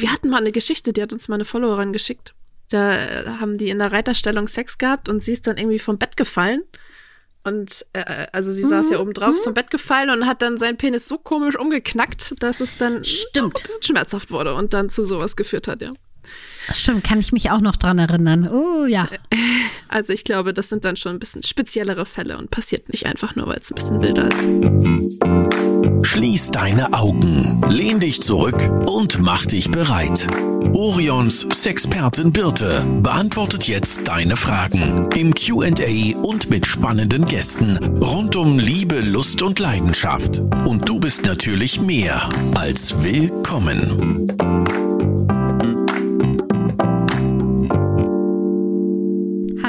Wir hatten mal eine Geschichte, die hat uns mal eine Followerin geschickt. Da äh, haben die in der Reiterstellung Sex gehabt und sie ist dann irgendwie vom Bett gefallen. Und äh, also sie saß Mhm, ja oben drauf, mhm. vom Bett gefallen und hat dann seinen Penis so komisch umgeknackt, dass es dann Stimmt. ein bisschen schmerzhaft wurde und dann zu sowas geführt hat, ja. Stimmt, kann ich mich auch noch dran erinnern. Oh ja. Also ich glaube, das sind dann schon ein bisschen speziellere Fälle und passiert nicht einfach nur, weil es ein bisschen wilder ist. Schließ deine Augen, lehn dich zurück und mach dich bereit. Orions Sexpertin Birte beantwortet jetzt deine Fragen im Q&A und mit spannenden Gästen rund um Liebe, Lust und Leidenschaft. Und du bist natürlich mehr als willkommen.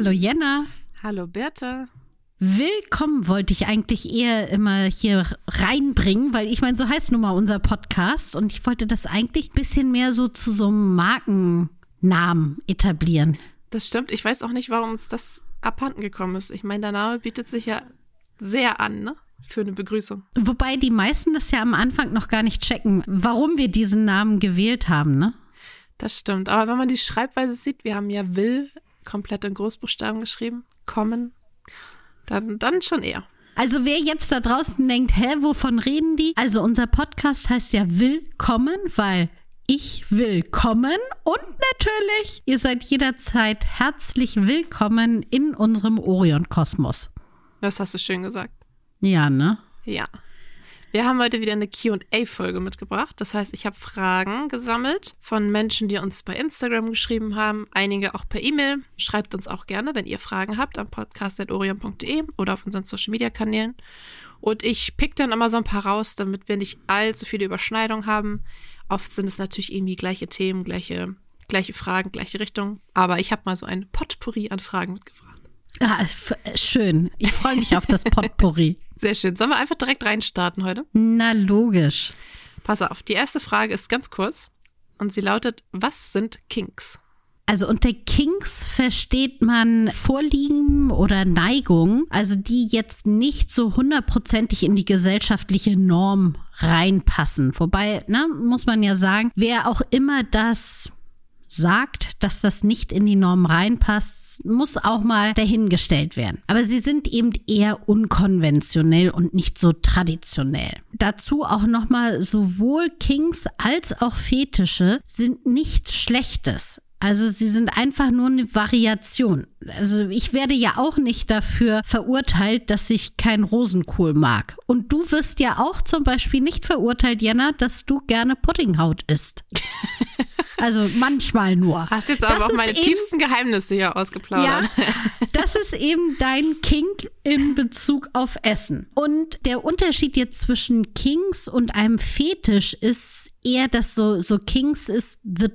Hallo Jenna. Hallo Bertha. Willkommen wollte ich eigentlich eher immer hier reinbringen, weil ich meine, so heißt nun mal unser Podcast und ich wollte das eigentlich ein bisschen mehr so zu so einem Markennamen etablieren. Das stimmt. Ich weiß auch nicht, warum uns das abhanden gekommen ist. Ich meine, der Name bietet sich ja sehr an, ne? Für eine Begrüßung. Wobei die meisten das ja am Anfang noch gar nicht checken, warum wir diesen Namen gewählt haben, ne? Das stimmt. Aber wenn man die Schreibweise sieht, wir haben ja will komplett in Großbuchstaben geschrieben, kommen, dann, dann schon eher. Also wer jetzt da draußen denkt, hä, wovon reden die? Also unser Podcast heißt ja Willkommen, weil ich will kommen und natürlich, ihr seid jederzeit herzlich willkommen in unserem Orion-Kosmos. Das hast du schön gesagt. Ja, ne? Ja. Wir haben heute wieder eine QA-Folge mitgebracht. Das heißt, ich habe Fragen gesammelt von Menschen, die uns bei Instagram geschrieben haben, einige auch per E-Mail. Schreibt uns auch gerne, wenn ihr Fragen habt, am podcast.orion.de oder auf unseren Social-Media-Kanälen. Und ich pick dann immer so ein paar raus, damit wir nicht allzu viele Überschneidungen haben. Oft sind es natürlich irgendwie gleiche Themen, gleiche, gleiche Fragen, gleiche Richtung. Aber ich habe mal so ein Potpourri an Fragen mitgebracht. Ah, äh, schön. Ich freue mich auf das Potpourri. Sehr schön. Sollen wir einfach direkt reinstarten heute? Na, logisch. Pass auf, die erste Frage ist ganz kurz und sie lautet, was sind Kinks? Also unter Kinks versteht man Vorlieben oder Neigung, also die jetzt nicht so hundertprozentig in die gesellschaftliche Norm reinpassen. Wobei, ne, muss man ja sagen, wer auch immer das sagt, dass das nicht in die Norm reinpasst, muss auch mal dahingestellt werden. Aber sie sind eben eher unkonventionell und nicht so traditionell. Dazu auch nochmal, sowohl Kings als auch Fetische sind nichts Schlechtes. Also sie sind einfach nur eine Variation. Also ich werde ja auch nicht dafür verurteilt, dass ich kein Rosenkohl mag. Und du wirst ja auch zum Beispiel nicht verurteilt, Jenna, dass du gerne Puddinghaut isst. Also manchmal nur. Hast jetzt aber Das auch meine eben- tiefsten Geheimnisse hier ausgeplaudert. Ja, das ist eben dein Kink in Bezug auf Essen. Und der Unterschied jetzt zwischen Kings und einem Fetisch ist eher, dass so, so Kings ist, wird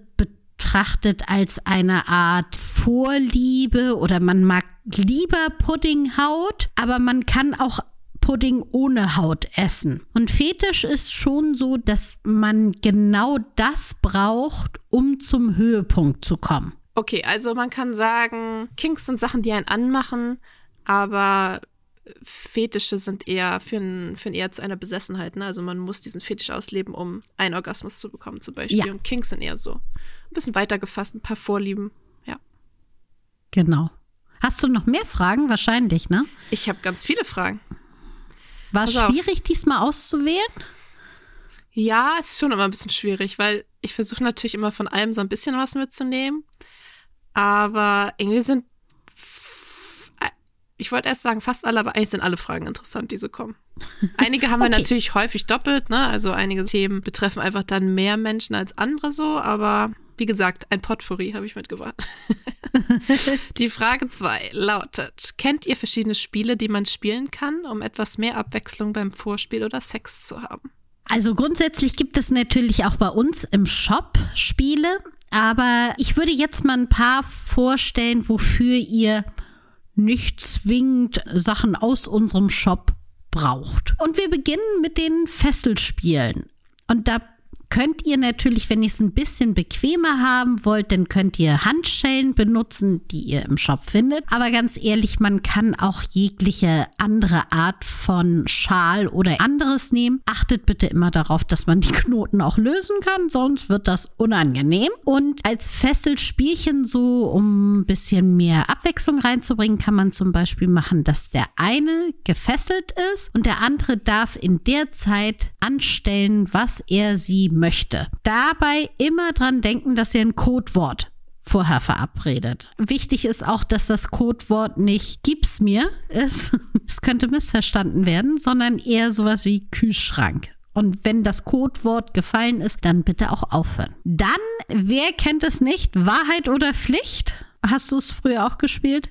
betrachtet als eine Art Vorliebe oder man mag lieber Puddinghaut, aber man kann auch Pudding ohne Haut essen. Und Fetisch ist schon so, dass man genau das braucht, um zum Höhepunkt zu kommen. Okay, also man kann sagen, Kinks sind Sachen, die einen anmachen, aber Fetische sind eher für ein, für ein eher zu einer Besessenheit. Ne? Also man muss diesen Fetisch ausleben, um einen Orgasmus zu bekommen zum Beispiel. Ja. Und Kinks sind eher so ein bisschen weiter gefasst, ein paar Vorlieben. Ja. Genau. Hast du noch mehr Fragen? Wahrscheinlich, ne? Ich habe ganz viele Fragen. War es auf. schwierig, diesmal auszuwählen? Ja, ist schon immer ein bisschen schwierig, weil ich versuche natürlich immer von allem so ein bisschen was mitzunehmen. Aber irgendwie sind, ich wollte erst sagen fast alle, aber eigentlich sind alle Fragen interessant, die so kommen. Einige haben wir Okay. natürlich häufig doppelt, ne? Also einige Themen betreffen einfach dann mehr Menschen als andere so, aber wie gesagt, ein Potpourri habe ich mitgebracht. die Frage zwei lautet: Kennt ihr verschiedene Spiele, die man spielen kann, um etwas mehr Abwechslung beim Vorspiel oder Sex zu haben? Also grundsätzlich gibt es natürlich auch bei uns im Shop Spiele, aber ich würde jetzt mal ein paar vorstellen, wofür ihr nicht zwingend Sachen aus unserem Shop braucht. Und wir beginnen mit den Fesselspielen. Und da könnt ihr natürlich, wenn ihr es ein bisschen bequemer haben wollt, dann könnt ihr Handschellen benutzen, die ihr im Shop findet. Aber ganz ehrlich, man kann auch jegliche andere Art von Schal oder anderes nehmen. Achtet bitte immer darauf, dass man die Knoten auch lösen kann, sonst wird das unangenehm. Und als Fesselspielchen so, um ein bisschen mehr Abwechslung reinzubringen, kann man zum Beispiel machen, dass der eine gefesselt ist und der andere darf in der Zeit anstellen, was er sie möchte. Dabei immer dran denken, dass ihr ein Codewort vorher verabredet. Wichtig ist auch, dass das Codewort nicht gib's mir ist. Es könnte missverstanden werden, sondern eher sowas wie Kühlschrank. Und wenn das Codewort gefallen ist, dann bitte auch aufhören. Dann, wer kennt es nicht? Wahrheit oder Pflicht? Hast du es früher auch gespielt?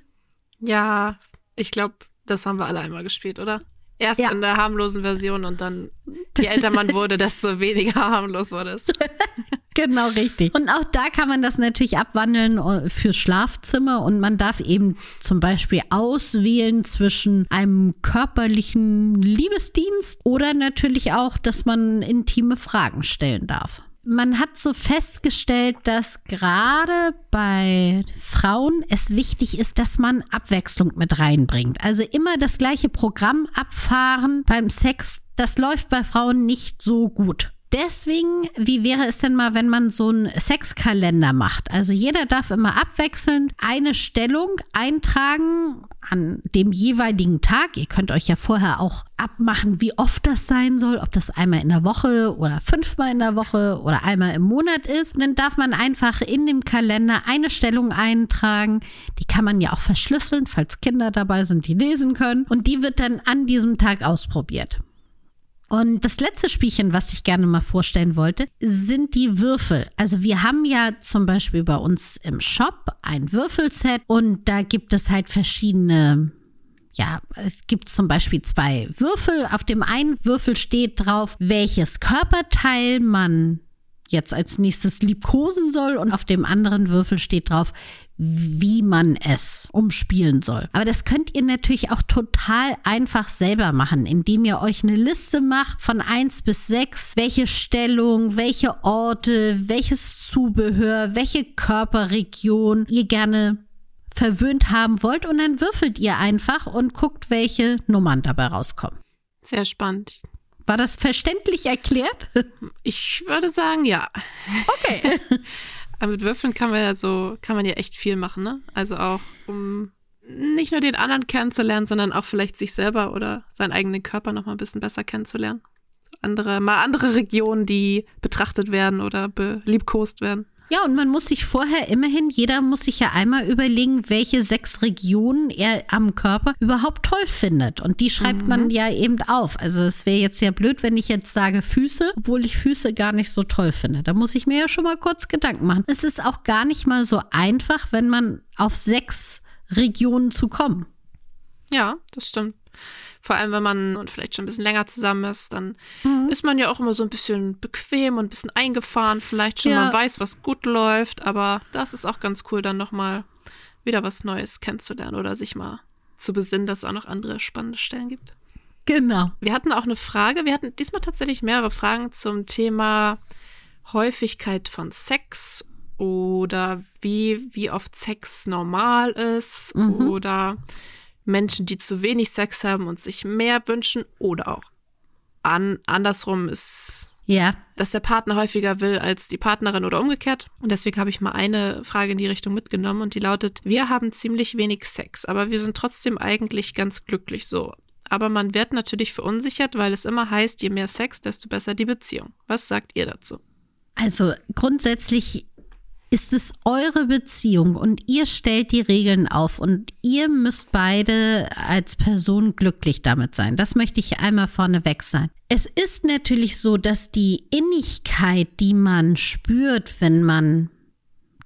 Ja, ich glaube, das haben wir alle einmal gespielt, oder? Erst ja. in der harmlosen Version und dann, je älter man wurde, desto weniger harmlos wurde es. genau, richtig. Und auch da kann man das natürlich abwandeln äh, fürs Schlafzimmer und man darf eben zum Beispiel auswählen zwischen einem körperlichen Liebesdienst oder natürlich auch, dass man intime Fragen stellen darf man hat so festgestellt, dass gerade bei Frauen es wichtig ist, dass man Abwechslung mit reinbringt. Also immer das gleiche Programm abfahren beim Sex, das läuft bei Frauen nicht so gut. Deswegen, wie wäre es denn mal, wenn man so einen Sexkalender macht? Also jeder darf immer abwechselnd eine Stellung eintragen an dem jeweiligen Tag. Ihr könnt euch ja vorher auch abmachen, wie oft das sein soll, ob das einmal in der Woche oder fünfmal in der Woche oder einmal im Monat ist. Und dann darf man einfach in dem Kalender eine Stellung eintragen. Die kann man ja auch verschlüsseln, falls Kinder dabei sind, die lesen können. Und die wird dann an diesem Tag ausprobiert. Und das letzte Spielchen, was ich gerne mal vorstellen wollte, sind die Würfel. Also wir haben ja zum Beispiel bei uns im Shop ein Würfelset und da gibt es halt verschiedene ja, es gibt zum Beispiel zwei Würfel. Auf dem einen Würfel steht drauf, welches Körperteil man jetzt als nächstes liebkosen soll und auf dem anderen Würfel steht drauf, wie man es umspielen soll. Aber das könnt ihr natürlich auch total einfach selber machen, indem ihr euch eine Liste macht von eins bis sechs, welche Stellung, welche Orte, welches Zubehör, welche Körperregion ihr gerne verwöhnt haben wollt und dann würfelt ihr einfach und guckt, welche Nummern dabei rauskommen. Sehr spannend. War das verständlich erklärt? Ich würde sagen, ja. Okay. Aber mit Würfeln kann man ja so, kann man ja echt viel machen, ne? Also auch, um nicht nur den anderen kennenzulernen, sondern auch vielleicht sich selber oder seinen eigenen Körper noch mal ein bisschen besser kennenzulernen. Andere, mal andere Regionen, die betrachtet werden oder beliebkost werden. Ja, und man muss sich vorher immerhin, jeder muss sich ja einmal überlegen, welche sechs Regionen er am Körper überhaupt toll findet. Und die schreibt mhm. man ja eben auf. Also es wäre jetzt ja blöd, wenn ich jetzt sage Füße, obwohl ich Füße gar nicht so toll finde. Da muss ich mir ja schon mal kurz Gedanken machen. Es ist auch gar nicht mal so einfach, wenn man auf sechs Regionen zu kommen. Ja, das stimmt. Vor allem, wenn man vielleicht schon ein bisschen länger zusammen ist, dann mhm. ist man ja auch immer so ein bisschen bequem und ein bisschen eingefahren. Vielleicht schon, ja. man weiß, was gut läuft, aber das ist auch ganz cool, dann nochmal wieder was Neues kennenzulernen oder sich mal zu besinnen, dass es auch noch andere spannende Stellen gibt. Genau. Wir hatten auch eine Frage. Wir hatten diesmal tatsächlich mehrere Fragen zum Thema Häufigkeit von Sex oder wie, wie oft Sex normal ist mhm. oder Menschen, die zu wenig Sex haben und sich mehr wünschen oder auch an, andersrum ist, ja. dass der Partner häufiger will als die Partnerin oder umgekehrt. Und deswegen habe ich mal eine Frage in die Richtung mitgenommen und die lautet, wir haben ziemlich wenig Sex, aber wir sind trotzdem eigentlich ganz glücklich so. Aber man wird natürlich verunsichert, weil es immer heißt, je mehr Sex, desto besser die Beziehung. Was sagt ihr dazu? Also grundsätzlich ist es eure Beziehung und ihr stellt die Regeln auf und ihr müsst beide als Person glücklich damit sein. Das möchte ich einmal vorneweg sein. Es ist natürlich so, dass die Innigkeit, die man spürt, wenn man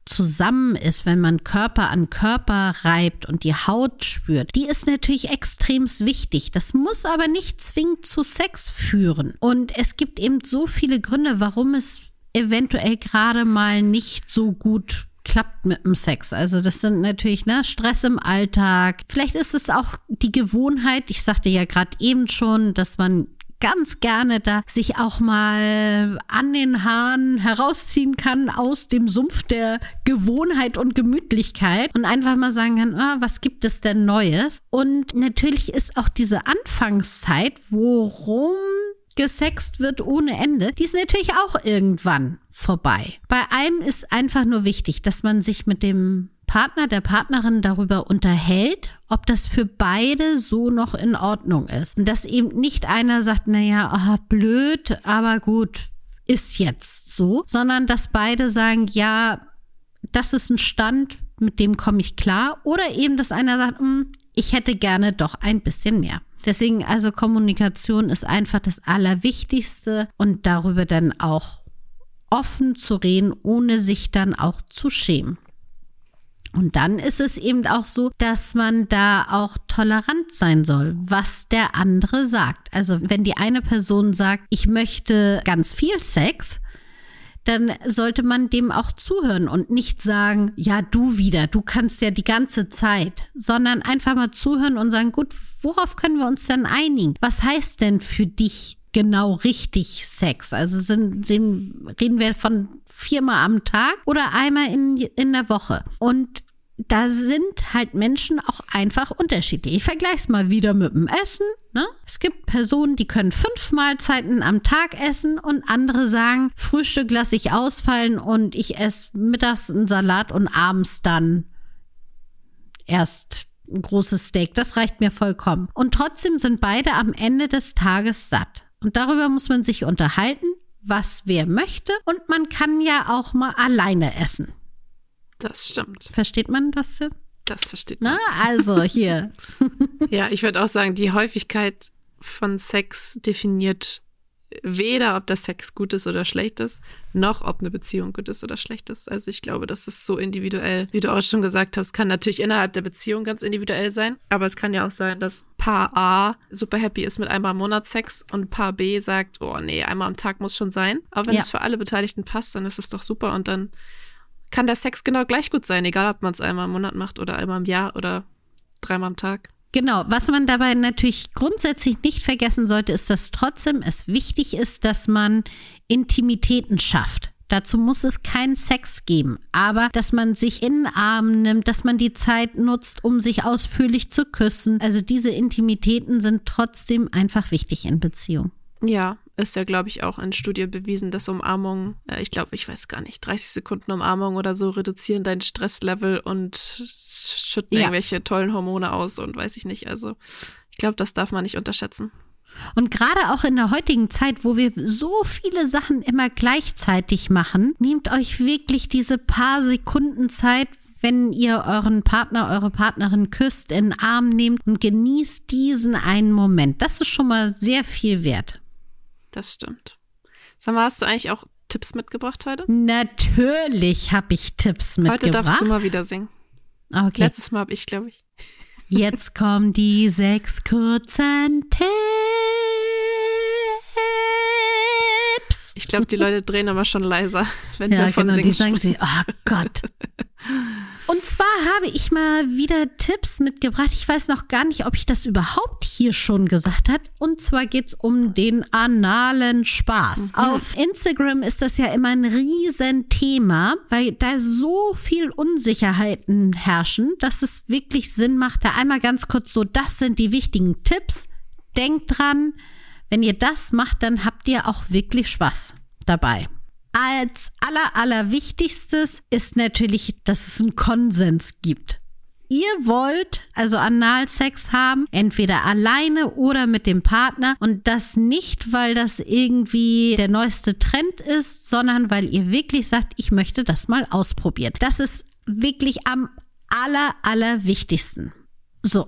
zusammen ist, wenn man Körper an Körper reibt und die Haut spürt, die ist natürlich extrem wichtig. Das muss aber nicht zwingend zu Sex führen. Und es gibt eben so viele Gründe, warum es eventuell gerade mal nicht so gut klappt mit dem Sex. Also das sind natürlich ne, Stress im Alltag. Vielleicht ist es auch die Gewohnheit. Ich sagte ja gerade eben schon, dass man ganz gerne da sich auch mal an den Haaren herausziehen kann aus dem Sumpf der Gewohnheit und Gemütlichkeit und einfach mal sagen kann, ah, was gibt es denn Neues? Und natürlich ist auch diese Anfangszeit, worum gesext wird ohne Ende, die ist natürlich auch irgendwann vorbei. Bei einem ist einfach nur wichtig, dass man sich mit dem Partner, der Partnerin darüber unterhält, ob das für beide so noch in Ordnung ist. Und dass eben nicht einer sagt, naja, aha, blöd, aber gut, ist jetzt so, sondern dass beide sagen, ja, das ist ein Stand, mit dem komme ich klar. Oder eben, dass einer sagt, hm, ich hätte gerne doch ein bisschen mehr. Deswegen also Kommunikation ist einfach das Allerwichtigste und darüber dann auch offen zu reden, ohne sich dann auch zu schämen. Und dann ist es eben auch so, dass man da auch tolerant sein soll, was der andere sagt. Also wenn die eine Person sagt, ich möchte ganz viel Sex, dann sollte man dem auch zuhören und nicht sagen, ja, du wieder, du kannst ja die ganze Zeit, sondern einfach mal zuhören und sagen, gut, worauf können wir uns denn einigen? Was heißt denn für dich genau richtig Sex? Also sind, sind, reden wir von viermal am Tag oder einmal in, in der Woche? Und da sind halt Menschen auch einfach unterschiedlich. Ich vergleiche es mal wieder mit dem Essen. Ne? Es gibt Personen, die können fünf Mahlzeiten am Tag essen und andere sagen, Frühstück lasse ich ausfallen und ich esse mittags einen Salat und abends dann erst ein großes Steak. Das reicht mir vollkommen. Und trotzdem sind beide am Ende des Tages satt. Und darüber muss man sich unterhalten, was wer möchte. Und man kann ja auch mal alleine essen. Das stimmt. Versteht man das jetzt? Das versteht man. Na, also hier. ja, ich würde auch sagen, die Häufigkeit von Sex definiert weder, ob der Sex gut ist oder schlecht ist, noch ob eine Beziehung gut ist oder schlecht ist. Also ich glaube, das ist so individuell. Wie du auch schon gesagt hast, kann natürlich innerhalb der Beziehung ganz individuell sein. Aber es kann ja auch sein, dass Paar A super happy ist mit einmal im Monat Sex und Paar B sagt, oh nee, einmal am Tag muss schon sein. Aber wenn ja. es für alle Beteiligten passt, dann ist es doch super und dann kann der Sex genau gleich gut sein, egal ob man es einmal im Monat macht oder einmal im Jahr oder dreimal am Tag. Genau, was man dabei natürlich grundsätzlich nicht vergessen sollte, ist, dass trotzdem es wichtig ist, dass man Intimitäten schafft. Dazu muss es keinen Sex geben, aber dass man sich in den Arm nimmt, dass man die Zeit nutzt, um sich ausführlich zu küssen. Also diese Intimitäten sind trotzdem einfach wichtig in Beziehung. Ja, ist ja, glaube ich, auch in Studie bewiesen, dass Umarmungen, äh, ich glaube, ich weiß gar nicht, 30 Sekunden Umarmung oder so reduzieren dein Stresslevel und schütten ja. irgendwelche tollen Hormone aus und weiß ich nicht. Also ich glaube, das darf man nicht unterschätzen. Und gerade auch in der heutigen Zeit, wo wir so viele Sachen immer gleichzeitig machen, nehmt euch wirklich diese paar Sekunden Zeit, wenn ihr euren Partner, eure Partnerin küsst, in den Arm nehmt und genießt diesen einen Moment. Das ist schon mal sehr viel wert. Das stimmt. Sag mal, hast du eigentlich auch Tipps mitgebracht heute? Natürlich habe ich Tipps mitgebracht. Heute darfst du mal wieder singen. Okay. Letztes Mal habe ich, glaube ich. Jetzt kommen die sechs kurzen Tipps. Ich glaube, die Leute drehen immer schon leiser, wenn ja, wir von genau, singen die sagen sie, oh Gott. Und zwar habe ich mal wieder Tipps mitgebracht. Ich weiß noch gar nicht, ob ich das überhaupt hier schon gesagt habe. Und zwar geht es um den analen Spaß. Mhm. Auf Instagram ist das ja immer ein Riesenthema, weil da so viel Unsicherheiten herrschen, dass es wirklich Sinn macht, da einmal ganz kurz so, das sind die wichtigen Tipps. Denkt dran, wenn ihr das macht, dann habt ihr auch wirklich Spaß dabei. Als aller, allerwichtigstes ist natürlich, dass es einen Konsens gibt. Ihr wollt also Analsex haben, entweder alleine oder mit dem Partner und das nicht, weil das irgendwie der neueste Trend ist, sondern weil ihr wirklich sagt, ich möchte das mal ausprobieren. Das ist wirklich am aller, allerwichtigsten. So,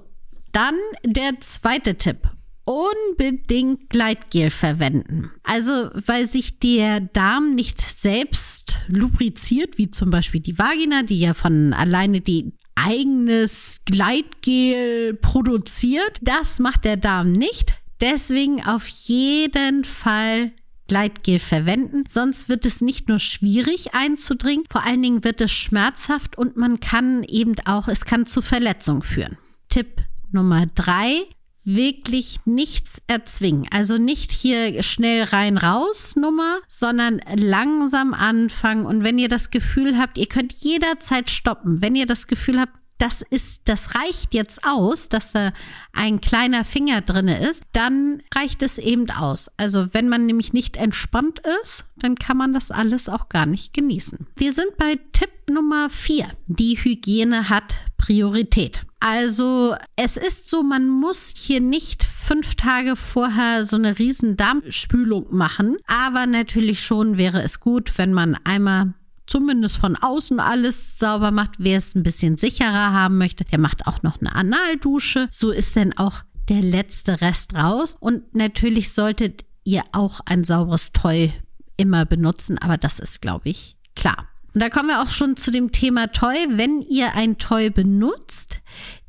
dann der zweite Tipp unbedingt Gleitgel verwenden. Also, weil sich der Darm nicht selbst lubriziert, wie zum Beispiel die Vagina, die ja von alleine die eigenes Gleitgel produziert. Das macht der Darm nicht. Deswegen auf jeden Fall Gleitgel verwenden. Sonst wird es nicht nur schwierig einzudringen, vor allen Dingen wird es schmerzhaft und man kann eben auch, es kann zu Verletzungen führen. Tipp Nummer drei, wirklich nichts erzwingen. Also nicht hier schnell rein raus Nummer, sondern langsam anfangen. Und wenn ihr das Gefühl habt, ihr könnt jederzeit stoppen. Wenn ihr das Gefühl habt, das ist, das reicht jetzt aus, dass da ein kleiner Finger drinne ist, dann reicht es eben aus. Also wenn man nämlich nicht entspannt ist, dann kann man das alles auch gar nicht genießen. Wir sind bei Tipp Nummer vier. Die Hygiene hat Priorität. Also es ist so, man muss hier nicht fünf Tage vorher so eine riesen Darmspülung machen, aber natürlich schon wäre es gut, wenn man einmal zumindest von außen alles sauber macht. Wer es ein bisschen sicherer haben möchte, der macht auch noch eine Analdusche. So ist dann auch der letzte Rest raus. Und natürlich solltet ihr auch ein sauberes Toy immer benutzen, aber das ist, glaube ich, klar. Und da kommen wir auch schon zu dem Thema Toy. Wenn ihr ein Toy benutzt,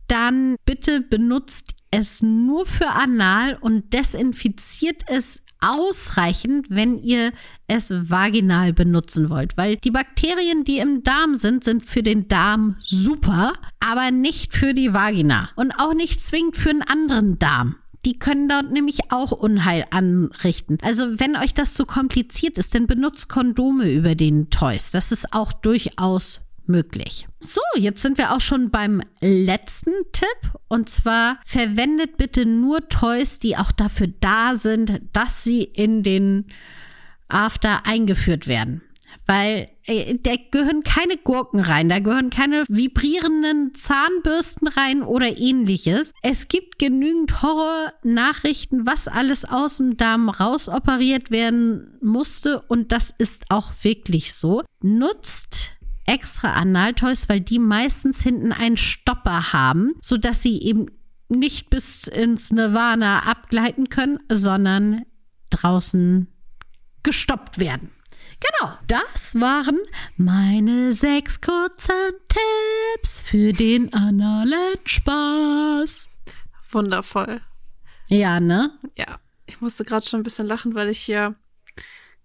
dann bitte benutzt es nur für Anal und desinfiziert es ausreichend, wenn ihr es vaginal benutzen wollt, weil die Bakterien, die im Darm sind, sind für den Darm super, aber nicht für die Vagina und auch nicht zwingend für einen anderen Darm. Die können dort nämlich auch Unheil anrichten. Also wenn euch das zu kompliziert ist, dann benutzt Kondome über den Toys. Das ist auch durchaus möglich. So, jetzt sind wir auch schon beim letzten Tipp. Und zwar verwendet bitte nur Toys, die auch dafür da sind, dass sie in den After eingeführt werden. Weil äh, da gehören keine Gurken rein, da gehören keine vibrierenden Zahnbürsten rein oder ähnliches. Es gibt genügend Horror-Nachrichten, was alles aus dem Darm rausoperiert werden musste. Und das ist auch wirklich so. Nutzt extra Analtoys, weil die meistens hinten einen Stopper haben, sodass sie eben nicht bis ins Nirvana abgleiten können, sondern draußen gestoppt werden. Genau, das waren meine sechs kurzen Tipps für den analen Spaß. Wundervoll. Ja, ne? Ja, ich musste gerade schon ein bisschen lachen, weil ich hier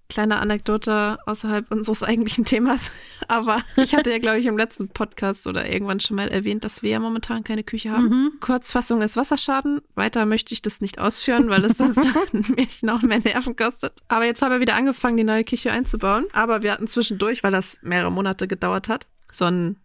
kleine Anekdote außerhalb unseres eigentlichen Themas. Aber ich hatte ja, glaube ich, im letzten Podcast oder irgendwann schon mal erwähnt, dass wir ja momentan keine Küche haben. Mhm. Kurzfassung ist Wasserschaden. Weiter möchte ich das nicht ausführen, weil es sonst mich noch mehr Nerven kostet. Aber jetzt haben wir wieder angefangen, die neue Küche einzubauen. Aber wir hatten zwischendurch, weil das mehrere Monate gedauert hat, so einen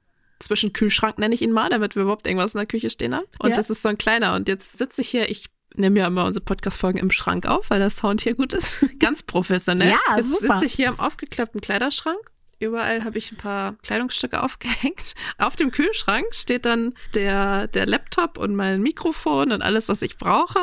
Zwischenkühlschrank nenne ich ihn mal, damit wir überhaupt irgendwas in der Küche stehen haben. Und ja. das ist so ein kleiner. Und jetzt sitze ich hier, ich nehme ja immer unsere Podcast-Folgen im Schrank auf, weil der Sound hier gut ist. Ganz professionell. Ja, Jetzt super. sitze ich hier im aufgeklappten Kleiderschrank. Überall habe ich ein paar Kleidungsstücke aufgehängt. Auf dem Kühlschrank steht dann der, der Laptop und mein Mikrofon und alles, was ich brauche.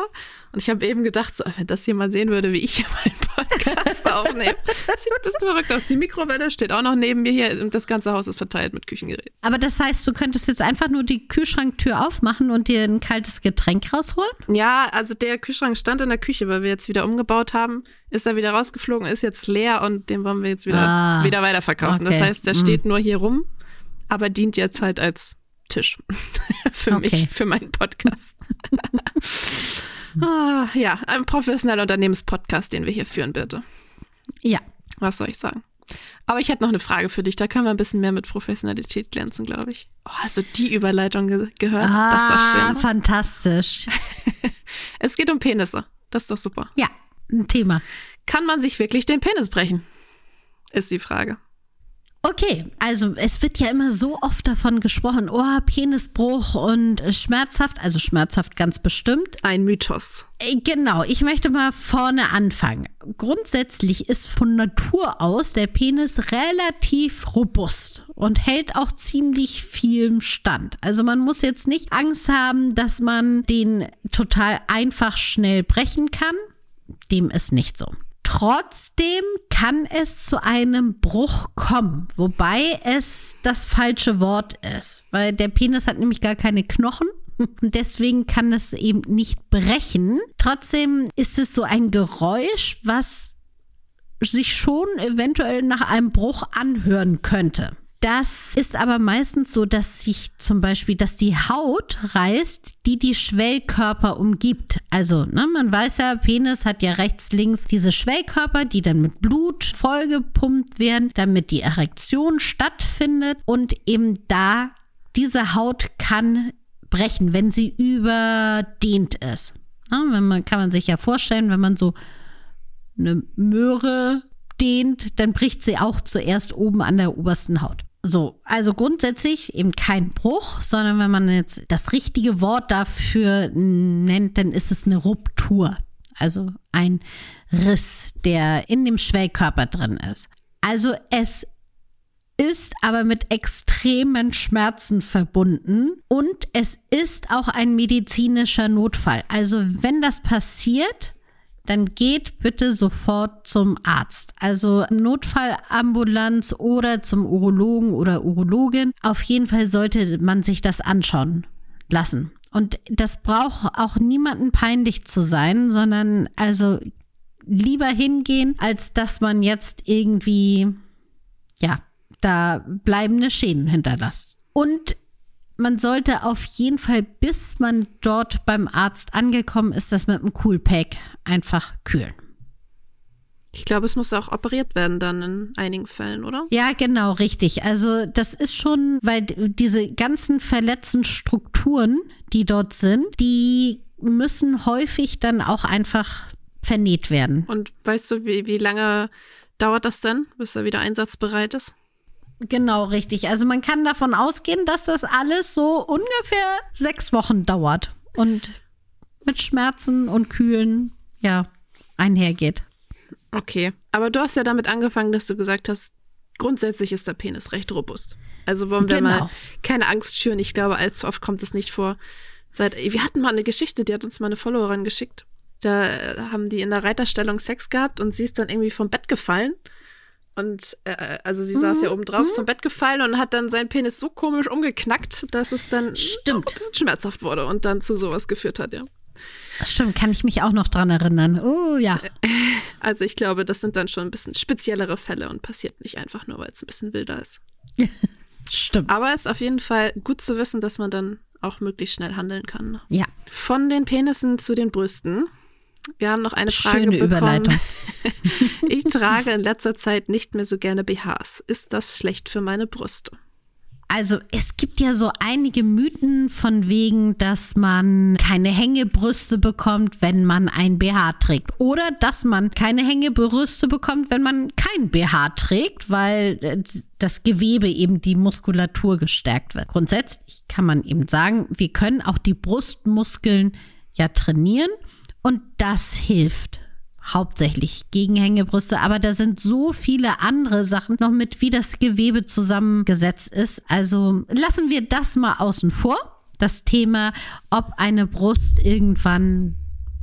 Und ich habe eben gedacht, so, wenn das jemand sehen würde, wie ich hier meinen Podcast aufnehme. Sieht ein bisschen verrückt aus. Die Mikrowelle steht auch noch neben mir hier und das ganze Haus ist verteilt mit Küchengeräten. Aber das heißt, du könntest jetzt einfach nur die Kühlschranktür aufmachen und dir ein kaltes Getränk rausholen? Ja, also der Kühlschrank stand in der Küche, weil wir jetzt wieder umgebaut haben. Ist er wieder rausgeflogen, ist jetzt leer und den wollen wir jetzt wieder, ah, wieder weiterverkaufen. Okay. Das heißt, der mm. steht nur hier rum, aber dient jetzt halt als Tisch für okay. mich, für meinen Podcast. Ah, ja, ein professioneller Unternehmenspodcast, den wir hier führen, bitte. Ja. Was soll ich sagen? Aber ich hätte noch eine Frage für dich. Da können wir ein bisschen mehr mit Professionalität glänzen, glaube ich. Oh, hast du die Überleitung ge gehört? Ah, das war schön. fantastisch. es geht um Penisse. Das ist doch super. Ja, ein Thema. Kann man sich wirklich den Penis brechen? Ist die Frage. Okay, also es wird ja immer so oft davon gesprochen, oh, Penisbruch und schmerzhaft, also schmerzhaft ganz bestimmt. Ein Mythos. Äh, genau, ich möchte mal vorne anfangen. Grundsätzlich ist von Natur aus der Penis relativ robust und hält auch ziemlich viel Stand. Also man muss jetzt nicht Angst haben, dass man den total einfach schnell brechen kann. Dem ist nicht so. Trotzdem kann es zu einem Bruch kommen, wobei es das falsche Wort ist, weil der Penis hat nämlich gar keine Knochen. Und deswegen kann es eben nicht brechen. Trotzdem ist es so ein Geräusch, was sich schon eventuell nach einem Bruch anhören könnte. Das ist aber meistens so, dass sich zum Beispiel, dass die Haut reißt, die die Schwellkörper umgibt. Also, ne, man weiß ja, Penis hat ja rechts, links diese Schwellkörper, die dann mit Blut vollgepumpt werden, damit die Erektion stattfindet und eben da diese Haut kann brechen, wenn sie überdehnt ist. Na, wenn man, kann man sich ja vorstellen, wenn man so eine Möhre dehnt, dann bricht sie auch zuerst oben an der obersten Haut. So, also grundsätzlich eben kein Bruch, sondern wenn man jetzt das richtige Wort dafür nennt, dann ist es eine Ruptur. Also ein Riss, der in dem Schwellkörper drin ist. Also es ist aber mit extremen Schmerzen verbunden und es ist auch ein medizinischer Notfall. Also wenn das passiert, dann geht bitte sofort zum Arzt. Also Notfallambulanz oder zum Urologen oder Urologin. Auf jeden Fall sollte man sich das anschauen lassen. Und das braucht auch niemanden peinlich zu sein, sondern also lieber hingehen, als dass man jetzt irgendwie, ja, da bleibende Schäden hinterlässt. Und man sollte auf jeden Fall, bis man dort beim Arzt angekommen ist, das mit einem Coolpack einfach kühlen. Ich glaube, es muss auch operiert werden dann in einigen Fällen, oder? Ja, genau, richtig. Also das ist schon, weil diese ganzen verletzten Strukturen, die dort sind, die müssen häufig dann auch einfach vernäht werden. Und weißt du, wie, wie lange dauert das denn, bis er wieder einsatzbereit ist? Genau, richtig. Also man kann davon ausgehen, dass das alles so ungefähr sechs Wochen dauert und mit Schmerzen und Kühlen, ja, einhergeht. Okay, aber du hast ja damit angefangen, dass du gesagt hast, grundsätzlich ist der Penis recht robust. Also wollen wir genau. mal keine Angst schüren. Ich glaube, allzu oft kommt es nicht vor. Seit, wir hatten mal eine Geschichte, die hat uns mal eine Followerin geschickt. Da haben die in der Reiterstellung Sex gehabt und sie ist dann irgendwie vom Bett gefallen und äh, also sie mhm. saß ja oben drauf, mhm. zum Bett gefallen und hat dann seinen Penis so komisch umgeknackt, dass es dann Stimmt. ein bisschen schmerzhaft wurde und dann zu sowas geführt hat, ja. Stimmt, kann ich mich auch noch dran erinnern. Oh ja. Also ich glaube, das sind dann schon ein bisschen speziellere Fälle und passiert nicht einfach nur, weil es ein bisschen wilder ist. Stimmt. Aber es ist auf jeden Fall gut zu wissen, dass man dann auch möglichst schnell handeln kann. Ja. Von den Penissen zu den Brüsten. Wir haben noch eine Frage Schöne bekommen. Überleitung. ich trage in letzter Zeit nicht mehr so gerne BHs. Ist das schlecht für meine Brüste? Also es gibt ja so einige Mythen von wegen, dass man keine Hängebrüste bekommt, wenn man ein BH trägt. Oder dass man keine Hängebrüste bekommt, wenn man kein BH trägt, weil äh, das Gewebe eben die Muskulatur gestärkt wird. Grundsätzlich kann man eben sagen, wir können auch die Brustmuskeln ja trainieren. Und das hilft hauptsächlich gegen Hängebrüste, aber da sind so viele andere Sachen noch mit, wie das Gewebe zusammengesetzt ist. Also lassen wir das mal außen vor. Das Thema, ob eine Brust irgendwann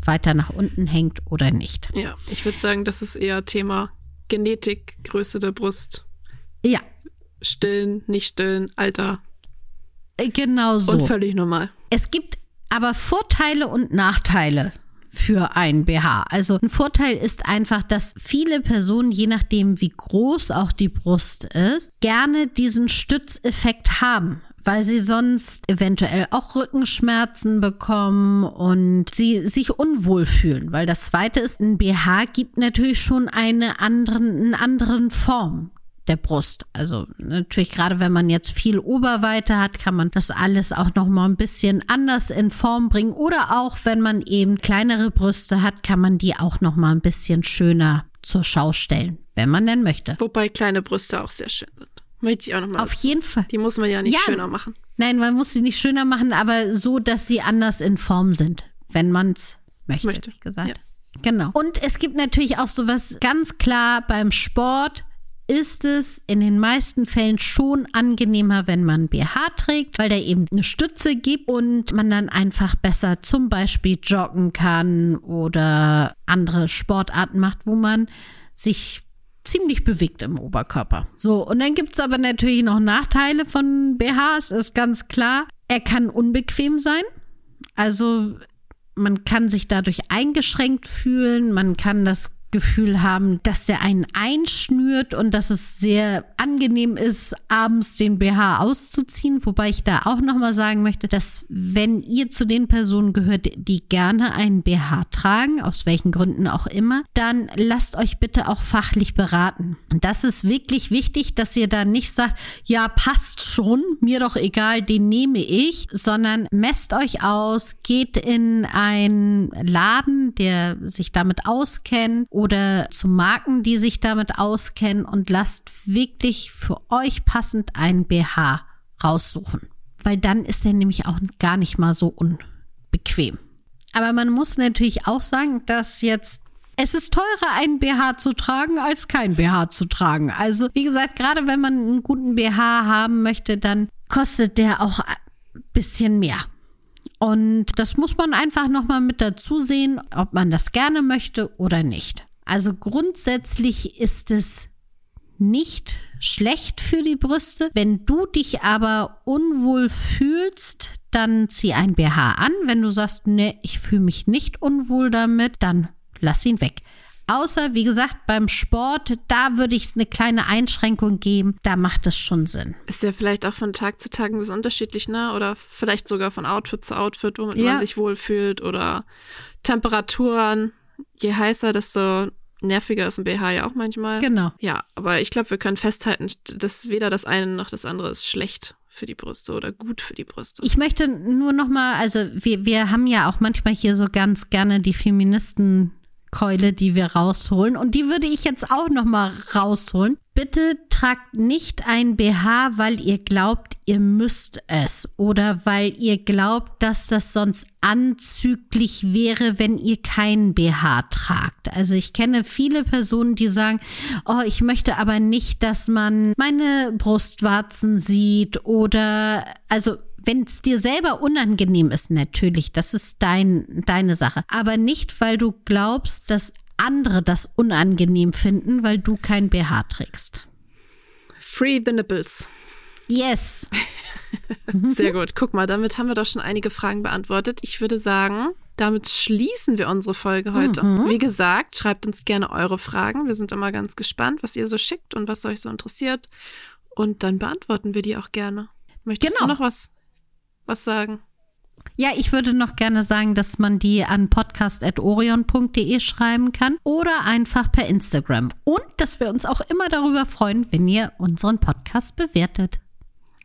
weiter nach unten hängt oder nicht. Ja, ich würde sagen, das ist eher Thema Genetik, Größe der Brust. Ja. Stillen, nicht stillen, Alter. Genau so. Und völlig normal. Es gibt aber Vorteile und Nachteile für ein BH. Also ein Vorteil ist einfach, dass viele Personen, je nachdem wie groß auch die Brust ist, gerne diesen Stützeffekt haben weil sie sonst eventuell auch Rückenschmerzen bekommen und sie sich unwohl fühlen. Weil das zweite ist, ein BH gibt natürlich schon eine anderen, einen anderen Form der Brust. Also natürlich gerade wenn man jetzt viel Oberweite hat, kann man das alles auch noch mal ein bisschen anders in Form bringen oder auch wenn man eben kleinere Brüste hat, kann man die auch noch mal ein bisschen schöner zur Schau stellen, wenn man denn möchte. Wobei kleine Brüste auch sehr schön sind. Möchte ich auch noch mal. Auf jeden Fall. Die muss man ja nicht ja. schöner machen. Nein, man muss sie nicht schöner machen, aber so, dass sie anders in Form sind, wenn man es möchte, möchte, wie gesagt. Ja. Genau. Und es gibt natürlich auch sowas ganz klar beim Sport ist es in den meisten Fällen schon angenehmer, wenn man BH trägt, weil der eben eine Stütze gibt und man dann einfach besser zum Beispiel joggen kann oder andere Sportarten macht, wo man sich ziemlich bewegt im Oberkörper. So, und dann gibt es aber natürlich noch Nachteile von BHs, ist ganz klar. Er kann unbequem sein. Also man kann sich dadurch eingeschränkt fühlen, man kann das Gefühl haben, dass der einen einschnürt und dass es sehr angenehm ist, abends den BH auszuziehen. Wobei ich da auch nochmal sagen möchte, dass wenn ihr zu den Personen gehört, die gerne einen BH tragen, aus welchen Gründen auch immer, dann lasst euch bitte auch fachlich beraten. Und das ist wirklich wichtig, dass ihr da nicht sagt, ja, passt schon, mir doch egal, den nehme ich, sondern messt euch aus, geht in einen Laden, der sich damit auskennt oder zu Marken, die sich damit auskennen und lasst wirklich für euch passend einen BH raussuchen. Weil dann ist er nämlich auch gar nicht mal so unbequem. Aber man muss natürlich auch sagen, dass jetzt es ist teurer, einen BH zu tragen, als kein BH zu tragen. Also, wie gesagt, gerade wenn man einen guten BH haben möchte, dann kostet der auch ein bisschen mehr. Und das muss man einfach nochmal mit dazu sehen, ob man das gerne möchte oder nicht. Also grundsätzlich ist es nicht schlecht für die Brüste. Wenn du dich aber unwohl fühlst, dann zieh ein BH an. Wenn du sagst, nee, ich fühle mich nicht unwohl damit, dann lass ihn weg. Außer, wie gesagt, beim Sport, da würde ich eine kleine Einschränkung geben. Da macht es schon Sinn. Ist ja vielleicht auch von Tag zu Tag ein bisschen unterschiedlich, ne? Oder vielleicht sogar von Outfit zu Outfit, womit ja. man sich wohlfühlt. Oder Temperaturen je heißer, desto nerviger ist ein BH ja auch manchmal. Genau. Ja, aber ich glaube, wir können festhalten, dass weder das eine noch das andere ist schlecht für die Brüste oder gut für die Brüste. Ich möchte nur noch mal, also wir, wir haben ja auch manchmal hier so ganz gerne die Feministen Keule, die wir rausholen. Und die würde ich jetzt auch noch mal rausholen. Bitte tragt nicht ein BH, weil ihr glaubt, ihr müsst es oder weil ihr glaubt, dass das sonst anzüglich wäre, wenn ihr keinen BH tragt. Also ich kenne viele Personen, die sagen, oh, ich möchte aber nicht, dass man meine Brustwarzen sieht oder also wenn es dir selber unangenehm ist, natürlich, das ist dein, deine Sache. Aber nicht, weil du glaubst, dass andere das unangenehm finden, weil du kein BH trägst. Free the nipples. Yes. Sehr gut. Guck mal, damit haben wir doch schon einige Fragen beantwortet. Ich würde sagen, damit schließen wir unsere Folge heute. Mhm. Wie gesagt, schreibt uns gerne eure Fragen. Wir sind immer ganz gespannt, was ihr so schickt und was euch so interessiert. Und dann beantworten wir die auch gerne. Möchtest genau. du noch was was sagen. Ja, ich würde noch gerne sagen, dass man die an podcast.orion.de schreiben kann oder einfach per Instagram. Und dass wir uns auch immer darüber freuen, wenn ihr unseren Podcast bewertet.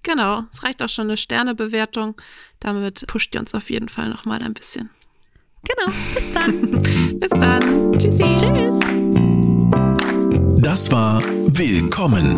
Genau, es reicht auch schon eine Sternebewertung. Damit pusht ihr uns auf jeden Fall noch mal ein bisschen. Genau, bis dann. bis dann. Tschüssi. Tschüss. Das war Willkommen,